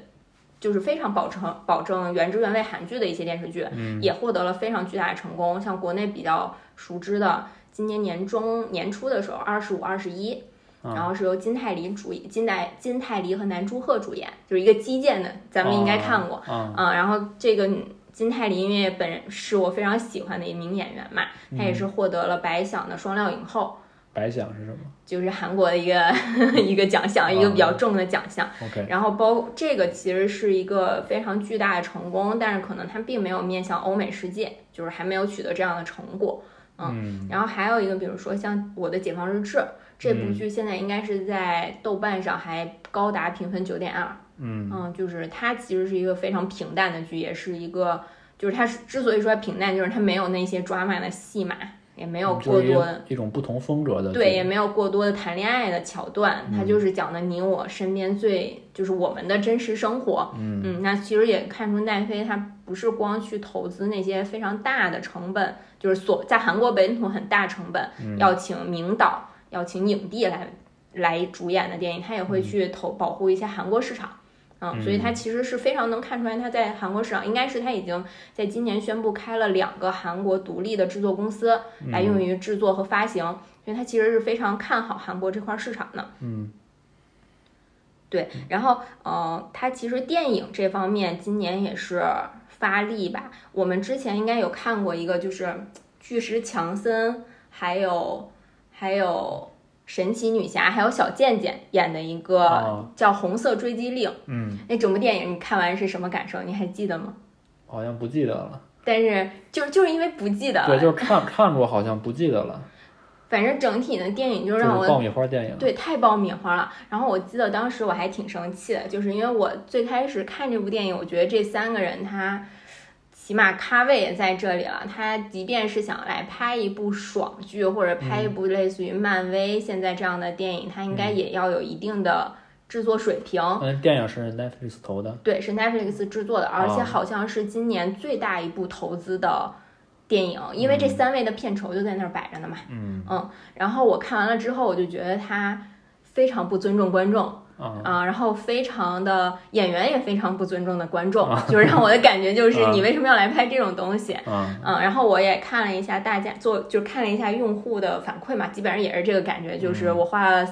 就是非常保证保证原汁原味韩剧的一些电视剧，也获得了非常巨大的成功。像国内比较熟知的，今年年中年初的时候，二十五、二十一，然后是由金泰梨主演，金泰金泰梨和南柱赫主演，就是一个基建的，咱们应该看过。啊，嗯，然后这个金泰梨因为本人是我非常喜欢的一名演员嘛，他也是获得了白想的双料影后。白想是什么？就是韩国的一个 一个奖项，一个比较重的奖项。OK，然后包这个其实是一个非常巨大的成功，但是可能它并没有面向欧美世界，就是还没有取得这样的成果。嗯，然后还有一个，比如说像《我的解放日志》这部剧，现在应该是在豆瓣上还高达评分九点二。嗯嗯，就是它其实是一个非常平淡的剧，也是一个，就是它之所以说平淡，就是它没有那些抓马的戏码。也没有过多的一种不同风格的，对，也没有过多的谈恋爱的桥段，它就是讲的你我身边最就是我们的真实生活。嗯嗯，那其实也看出奈飞它不是光去投资那些非常大的成本，就是所在韩国本土很大成本要请名导、要请影帝来来主演的电影，他也会去投保护一些韩国市场。嗯，所以他其实是非常能看出来，他在韩国市场应该是他已经在今年宣布开了两个韩国独立的制作公司来用于制作和发行，所以他其实是非常看好韩国这块市场的。嗯，对，然后呃，他其实电影这方面今年也是发力吧。我们之前应该有看过一个，就是巨石强森，还有还有。神奇女侠还有小贱贱演的一个叫《红色追击令》，嗯，那整部电影你看完是什么感受？你还记得吗？好像不记得了。但是就就是因为不记得，对，就是看看过，好像不记得了。反正整体的电影就让我爆米花电影，对，太爆米花了。然后我记得当时我还挺生气的，就是因为我最开始看这部电影，我觉得这三个人他。起码咖位也在这里了。他即便是想来拍一部爽剧，或者拍一部类似于漫威现在这样的电影，他应该也要有一定的制作水平。嗯，电影是 Netflix 投的，对，是 Netflix 制作的，而且好像是今年最大一部投资的电影，因为这三位的片酬就在那儿摆着呢嘛。嗯嗯。然后我看完了之后，我就觉得他非常不尊重观众。啊，然后非常的演员也非常不尊重的观众，就是让我的感觉就是 你为什么要来拍这种东西？嗯，然后我也看了一下大家做，就看了一下用户的反馈嘛，基本上也是这个感觉，就是我花了。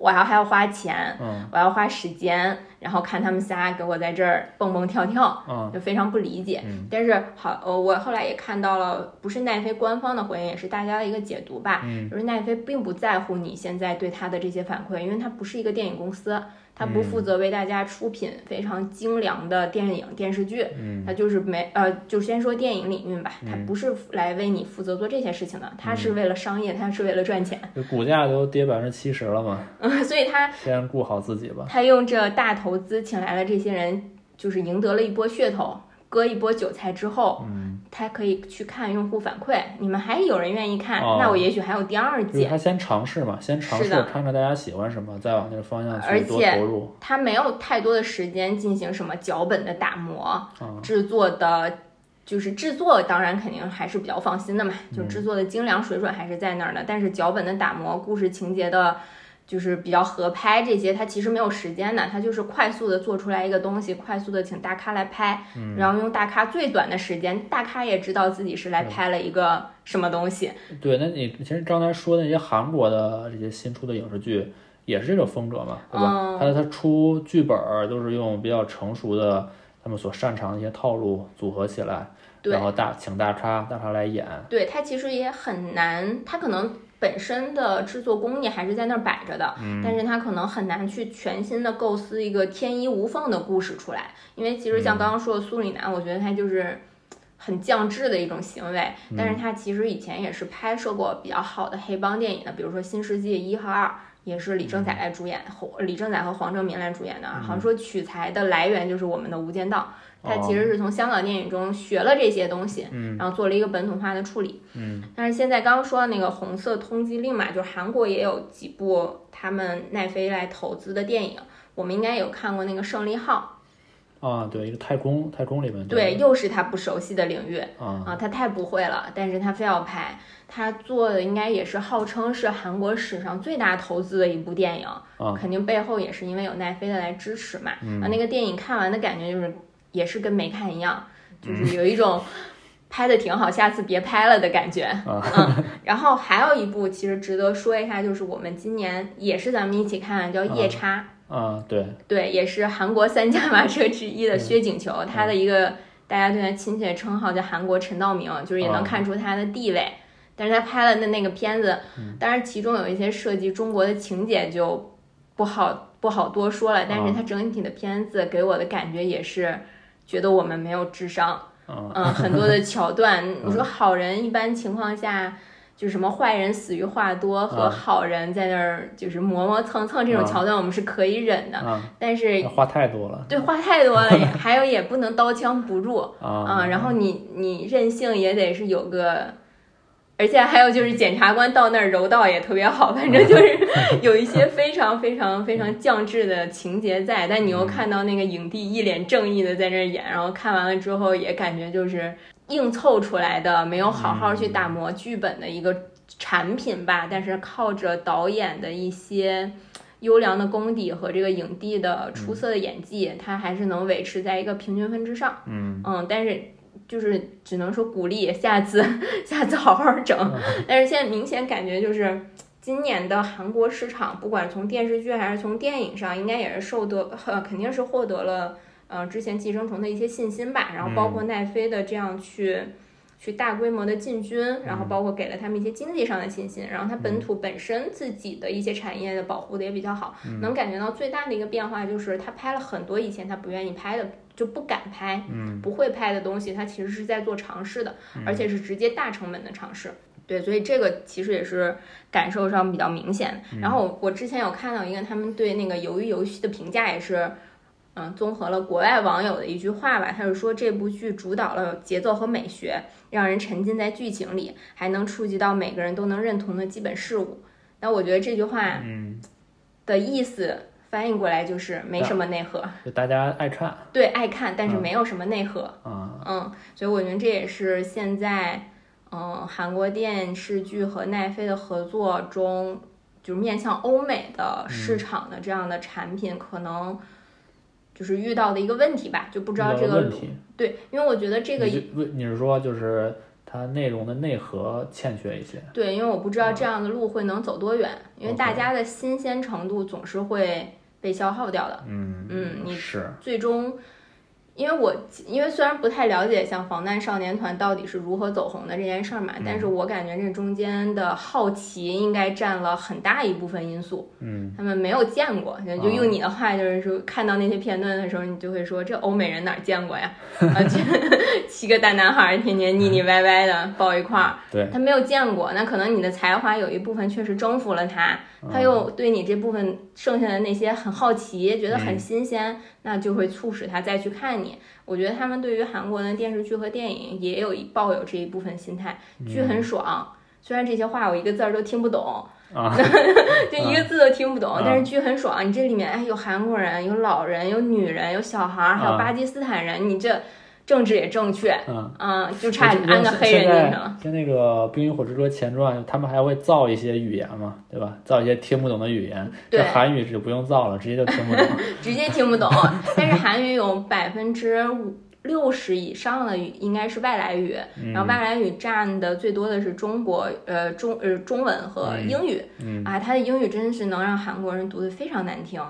我要还要花钱，嗯我要花时间，然后看他们仨给我在这儿蹦蹦跳跳，嗯就非常不理解。但是好，呃，我后来也看到了，不是奈飞官方的回应，也是大家的一个解读吧。就是奈飞并不在乎你现在对他的这些反馈，因为它不是一个电影公司。他不负责为大家出品非常精良的电影电视剧，他就是没呃，就先说电影领域吧，他不是来为你负责做这些事情的，他是为了商业，他是为了赚钱。股价都跌百分之七十了嘛，嗯，所以他先顾好自己吧。他用这大投资请来了这些人，就是赢得了一波噱头。割一波韭菜之后，嗯，他可以去看用户反馈，你们还有人愿意看，那我也许还有第二季。他先尝试嘛，先尝试看看大家喜欢什么，再往那个方向去多投入。他没有太多的时间进行什么脚本的打磨，制作的，就是制作当然肯定还是比较放心的嘛，就制作的精良水准还是在那儿的，但是脚本的打磨，故事情节的。就是比较合拍这些，他其实没有时间的，他就是快速的做出来一个东西，快速的请大咖来拍，然后用大咖最短的时间，大咖也知道自己是来拍了一个什么东西。对，那你其实刚才说的那些韩国的这些新出的影视剧，也是这种风格嘛，对吧？他他出剧本都是用比较成熟的他们所擅长的一些套路组合起来，然后大请大咖大咖来演。对他其实也很难，他可能。本身的制作工艺还是在那儿摆着的，但是他可能很难去全新的构思一个天衣无缝的故事出来，因为其实像刚刚说的苏里南，我觉得他就是很降智的一种行为，但是他其实以前也是拍摄过比较好的黑帮电影的，比如说《新世纪一》和二，也是李正宰来主演，李正宰和黄正民来主演的，好像说取材的来源就是我们的《无间道》。他其实是从香港电影中学了这些东西，然后做了一个本土化的处理。嗯，但是现在刚刚说的那个《红色通缉令》嘛，就是韩国也有几部他们奈飞来投资的电影，我们应该有看过那个《胜利号》。啊，对，一个太空太空里面。对，又是他不熟悉的领域啊，啊，他太不会了，但是他非要拍。他做的应该也是号称是韩国史上最大投资的一部电影，肯定背后也是因为有奈飞的来支持嘛。啊，那个电影看完的感觉就是。也是跟没看一样，就是有一种 拍的挺好，下次别拍了的感觉。嗯，然后还有一部其实值得说一下，就是我们今年也是咱们一起看，叫《夜叉》。啊，对。对，也是韩国三驾马车之一的薛景求，他的一个大家对他亲切称号叫韩国陈道明，就是也能看出他的地位。但是他拍了的那个片子，当然其中有一些涉及中国的情节就不好不好多说了。但是他整体的片子给我的感觉也是觉得我们没有智商。嗯，很多的桥段，你说好人一般情况下。就是什么坏人死于话多和好人在那儿就是磨磨蹭蹭这种桥段，我们是可以忍的。但是话太多了，对，话太多了。还有也不能刀枪不入啊。然后你你任性也得是有个，而且还有就是检察官到那儿柔道也特别好，反正就是有一些非常非常非常降智的情节在。但你又看到那个影帝一脸正义的在那儿演，然后看完了之后也感觉就是。硬凑出来的，没有好好去打磨剧本的一个产品吧。但是靠着导演的一些优良的功底和这个影帝的出色的演技，他还是能维持在一个平均分之上。嗯嗯，但是就是只能说鼓励下次下次好好整。但是现在明显感觉就是今年的韩国市场，不管从电视剧还是从电影上，应该也是受得肯定是获得了。呃，之前寄生虫的一些信心吧，然后包括奈飞的这样去去大规模的进军，然后包括给了他们一些经济上的信心，然后它本土本身自己的一些产业的保护的也比较好，能感觉到最大的一个变化就是他拍了很多以前他不愿意拍的，就不敢拍，不会拍的东西，他其实是在做尝试的，而且是直接大成本的尝试。对，所以这个其实也是感受上比较明显。然后我之前有看到一个他们对那个鱿鱼游戏的评价也是。嗯，综合了国外网友的一句话吧，他是说这部剧主导了节奏和美学，让人沉浸在剧情里，还能触及到每个人都能认同的基本事物。那我觉得这句话，嗯，的意思翻译过来就是没什么内核，就大家爱看，对，爱看，但是没有什么内核。嗯嗯，所以我觉得这也是现在，嗯，韩国电视剧和奈飞的合作中，就是面向欧美的市场的这样的产品可能。就是遇到的一个问题吧，就不知道这个问题。对，因为我觉得这个，你是说就是它内容的内核欠缺一些？对，因为我不知道这样的路会能走多远，因为大家的新鲜程度总是会被消耗掉的。嗯嗯，你是最终。因为我因为虽然不太了解像防弹少年团到底是如何走红的这件事儿嘛，但是我感觉这中间的好奇应该占了很大一部分因素。嗯，他们没有见过，就用你的话就是说，看到那些片段的时候，你就会说这欧美人哪见过呀？啊，七个大男孩天天腻腻歪歪的抱一块儿，对他没有见过，那可能你的才华有一部分确实征服了他，他又对你这部分剩下的那些很好奇，觉得很新鲜，那就会促使他再去看你。我觉得他们对于韩国的电视剧和电影也有一抱有这一部分心态，剧很爽。虽然这些话我一个字儿都听不懂，就一个字都听不懂，但是剧很爽。你这里面哎有韩国人，有老人，有女人，有小孩，还有巴基斯坦人，你这。政治也正确，嗯，就差安个黑人进去了。像那个《冰与火之歌前传》，他们还会造一些语言嘛，对吧？造一些听不懂的语言。对，韩语就不用造了，直接就听不懂。直接听不懂。但是韩语有百分之五六十以上的语应该是外来语，然后外来语占的最多的是中国，呃中呃中文和英语。嗯啊，他的英语真是能让韩国人读的非常难听。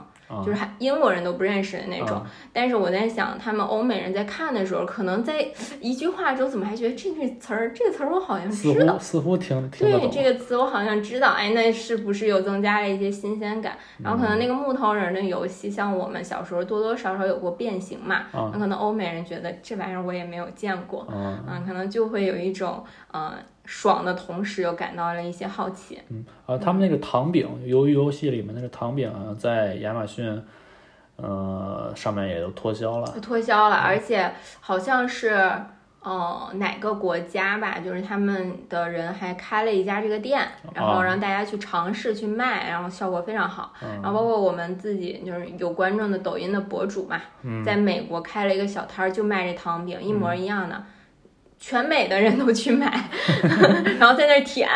就是还英国人都不认识的那种，但是我在想，他们欧美人在看的时候，可能在一句话中，怎么还觉得这个词儿，这个词儿我好像知道，似乎听听对这个词我好像知道，哎，那是不是又增加了一些新鲜感？然后可能那个木头人的游戏，像我们小时候多多少少有过变形嘛，那可能欧美人觉得这玩意儿我也没有见过，嗯，可能就会有一种呃。爽的同时又感到了一些好奇。嗯，啊，他们那个糖饼，鱿鱼游戏里面那个糖饼啊，在亚马逊，呃，上面也都脱销了。脱销了，而且好像是，呃，哪个国家吧，就是他们的人还开了一家这个店，然后让大家去尝试去卖，然后效果非常好。然后包括我们自己就是有观众的抖音的博主嘛，在美国开了一个小摊儿，就卖这糖饼，一模一样的。全美的人都去买，然后在那儿舔，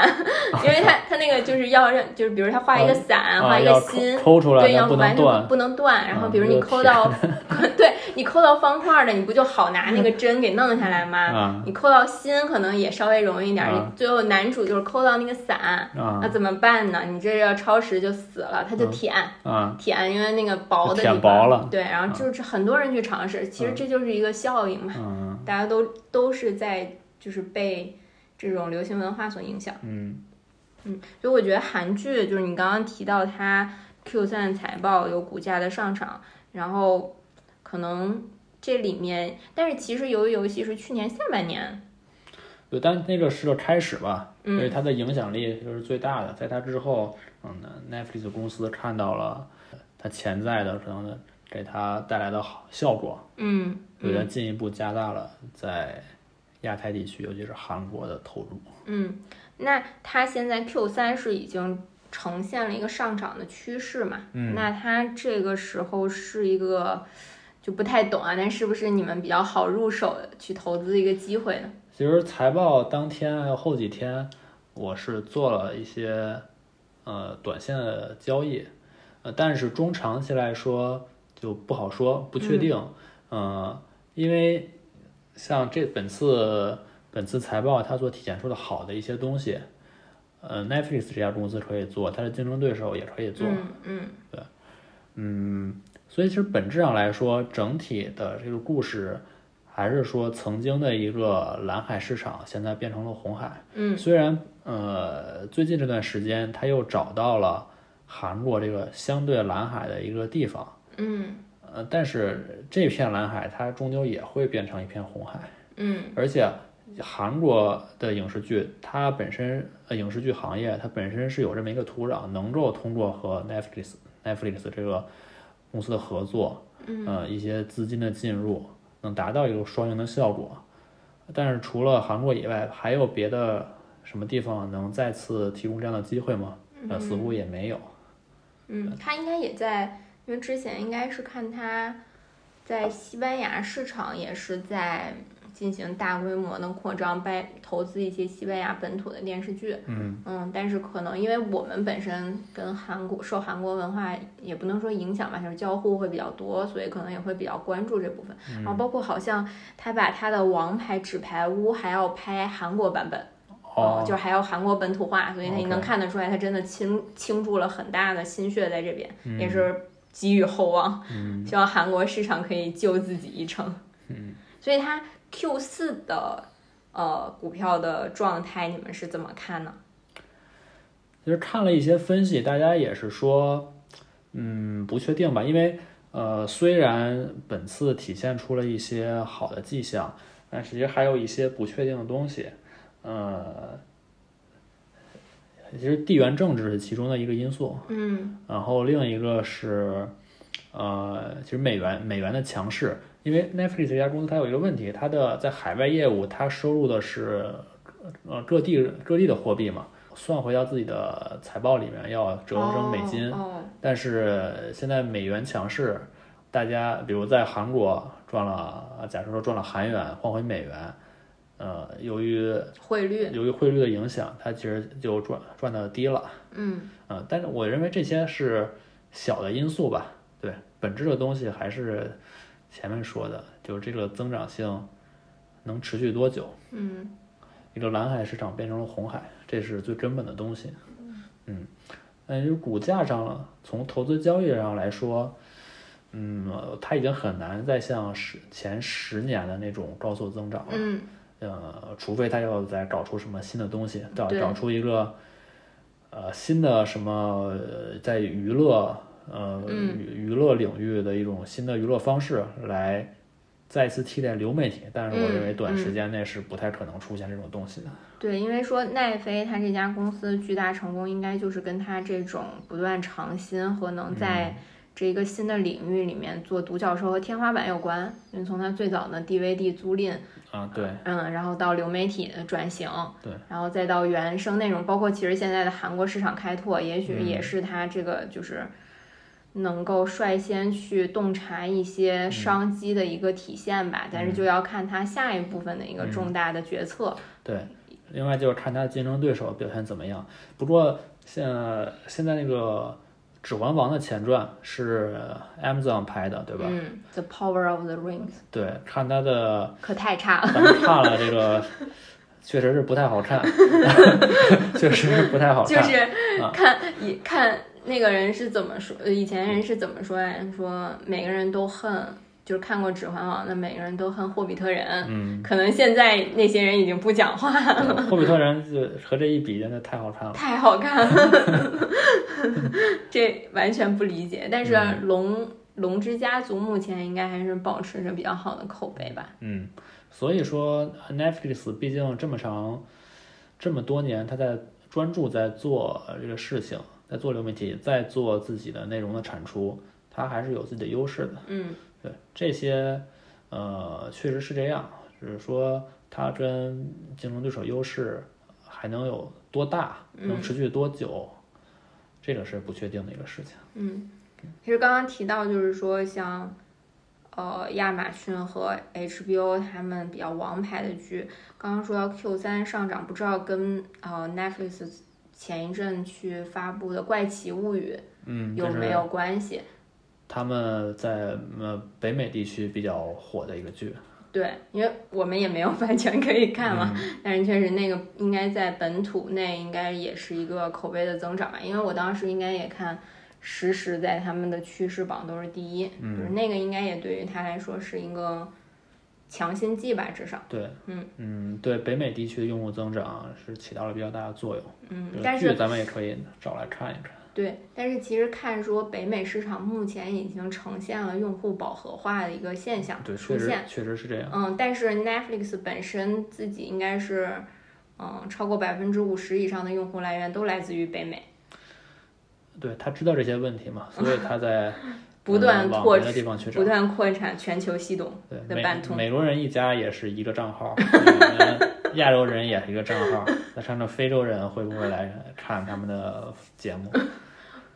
因为他 他那个就是要让就是比如他画一个伞，画一个心，对，要完全不能断。然后比如你抠到，对你抠到方块的，你不就好拿那个针给弄下来吗？你抠到心可能也稍微容易一点。最后男主就是抠到那个伞，那怎么办呢？你这要超时就死了，他就舔，舔，因为那个薄的舔薄了。对，然后就是很多人去尝试，其实这就是一个效应嘛。大家都都是在就是被这种流行文化所影响。嗯嗯，所以我觉得韩剧就是你刚刚提到它 Q 三财报有股价的上涨，然后可能这里面，但是其实由于游戏是去年下半年，对，但那个是个开始吧，因为嗯它的影响力就是最大的。在它之后，嗯，Netflix 公司看到了它潜在的可能给它带来的好效果，嗯所以它进一步加大了在亚太地区，尤其是韩国的投入。嗯，那它现在 Q 三是已经呈现了一个上涨的趋势嘛？嗯那它这个时候是一个就不太懂啊，但是不是你们比较好入手去投资的一个机会呢？其实财报当天还有后几天，我是做了一些呃短线的交易，呃，但是中长期来说就不好说，不确定，呃，因为像这本次本次财报它所体现出的好的一些东西，呃，Netflix 这家公司可以做，它的竞争对手也可以做，嗯嗯嗯，所以其实本质上来说，整体的这个故事还是说曾经的一个蓝海市场，现在变成了红海。嗯虽然呃最近这段时间它又找到了韩国这个相对蓝海的一个地方，嗯呃，但是这片蓝海它终究也会变成一片红海，嗯而且。韩国的影视剧，它本身呃影视剧行业，它本身是有这么一个土壤，能够通过和 Netflix Netflix 这个公司的合作，嗯呃，一些资金的进入，能达到一个双赢的效果。但是除了韩国以外，还有别的什么地方能再次提供这样的机会吗？呃，似乎也没有。嗯，它应该也在，因为之前应该是看他在西班牙市场也是在进行大规模的扩张，拜投资一些西班牙本土的电视剧。嗯嗯，但是可能因为我们本身跟韩国受韩国文化也不能说影响吧，就是交互会比较多，所以可能也会比较关注这部分。然后包括好像他把他的《王牌纸牌屋》还要拍韩国版本，哦，就是还要韩国本土化，所以你能看得出来，他真的倾倾注了很大的心血在这边，嗯也是寄予厚望，嗯希望韩国市场可以救自己一程。嗯，所以它 Q 四的呃股票的状态，你们是怎么看呢？其实看了一些分析，大家也是说，嗯，不确定吧，因为呃，虽然本次体现出了一些好的迹象，但其实还有一些不确定的东西，呃。其实地缘政治是其中的一个因素，嗯。然后另一个是，呃，其实美元美元的强势，因为 Netflix 这家公司它有一个问题，它的在海外业务它收入的是呃各地各地的货币嘛，算回到自己的财报里面要折合成美金，哦但是现在美元强势，大家比如在韩国赚了，假设说赚了韩元换回美元，呃，由于哦汇率，由于汇率的影响，它其实就赚赚的低了。嗯。嗯，但是我认为这些是小的因素吧，对，本质的东西还是前面说的，就是这个增长性能持续多久，嗯。一个蓝海市场变成了红海，这是最根本的东西。嗯，嗯，就是股价上了，从投资交易上来说，嗯，它已经很难再像十前十年的那种高速增长了。嗯呃，除非他要再搞出什么新的东西，找找出一个呃新的什么呃在娱乐呃嗯娱娱乐领域的一种新的娱乐方式来再次替代流媒体，但是我认为嗯短时间内是不太可能出现这种东西的。对，因为说奈飞它这家公司巨大成功，应该就是跟它这种不断尝新和能在这个新的领域里面做独角兽和天花板有关。因为从它最早的 DVD 租赁，啊，对，嗯，然后到流媒体的转型，对，然后再到原生内容，包括其实现在的韩国市场开拓，也许嗯也是它这个就是能够率先去洞察一嗯些商机的一个体现吧。但是就要看它下一部分的一个重大的决策。对，另外就是看他的竞争对手表现怎么样。不过现现在那个《指环王》的前传是 Amazon 拍的，对吧？嗯，The Power of the Rings 对，看他的，可太差了。咱们看了这个，确实是不太好看，确实是不太好看。就是啊看以看那个人是怎么说，呃以前人是怎么说呀说每个人都恨就是看过《指环王》的每个人都恨霍比特人，嗯，可能现在那些人已经不讲话了。霍比特人就和这一比，真的太好看了。太好看了，这完全不理解。但是嗯龙龙之家族目前应该还是保持着比较好的口碑吧。嗯，所以说 Netflix 毕竟这么长这么多年，他在专注在做这个事情，在做流媒体，在做自己的内容的产出，他还是有自己的优势的。嗯对这些，呃，确实是这样，只是说它跟竞争对手优势还能有多大，能持续多久，这个是不确定的一个事情。嗯，其实刚刚提到就是说像。呃，亚马逊和 HBO 他们比较王牌的剧，刚刚说到 Q 三上涨，不知道跟呃 Netflix 前一阵去发布的《怪奇物语》嗯，有没有关系？他们在呃北美地区比较火的一个剧。对，因为我们也没有版权可以看嘛，嗯但是确实那个应该在本土内应该也是一个口碑的增长吧，因为我当时应该也看实时在他们的趋势榜都是第一，嗯就是那个应该也对于他来说是一个强心剂吧，至少，对，嗯嗯，对北美地区的用户增长是起到了比较大的作用。这，个嗯但是咱们也可以找来看一看。对，但是其实看说北美市场目前已经呈现了用户饱和化的一个现象对，确实出现，确实是这样。嗯，但是 Netflix 本身自己应该是，嗯，超过百分之五十以上的用户来源都来自于北美。对他知道这些问题嘛，所以他在 不断拓别的地方不。断扩产全球系统的版图。美国人一家也是一个账号，亚洲人也是一个账号，那看看非洲人会不会来看他们的节目？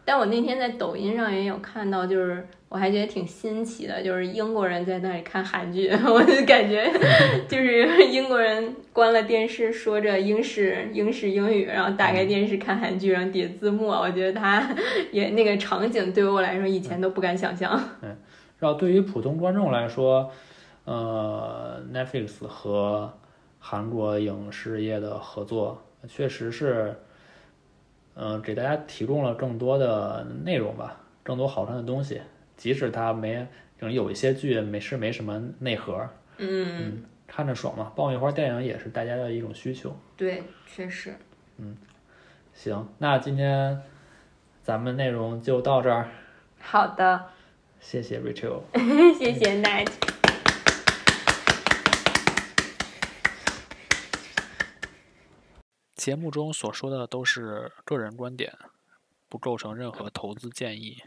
但我那天在抖音上也有看到，就是我还觉得挺新奇的，就是英国人在那里看韩剧，我就感觉就是英国人关了电视，说着英式英式英语，然后打开电视看韩剧，然后叠字幕，我觉得他也那个场景对于我来说以前都不敢想象。嗯然后对于普通观众来说，呃，Netflix 和韩国影视业的合作确实是，呃，给大家提供了更多的内容吧，更多好看的东西。即使它没，可能有一些剧没是没什么内核，嗯，看着爽嘛。爆米花电影也是大家的一种需求。对，确实。嗯行，那今天咱们内容就到这儿，好的，谢谢 Rachel。谢谢 Night。节目中所说的都是个人观点，不构成任何投资建议。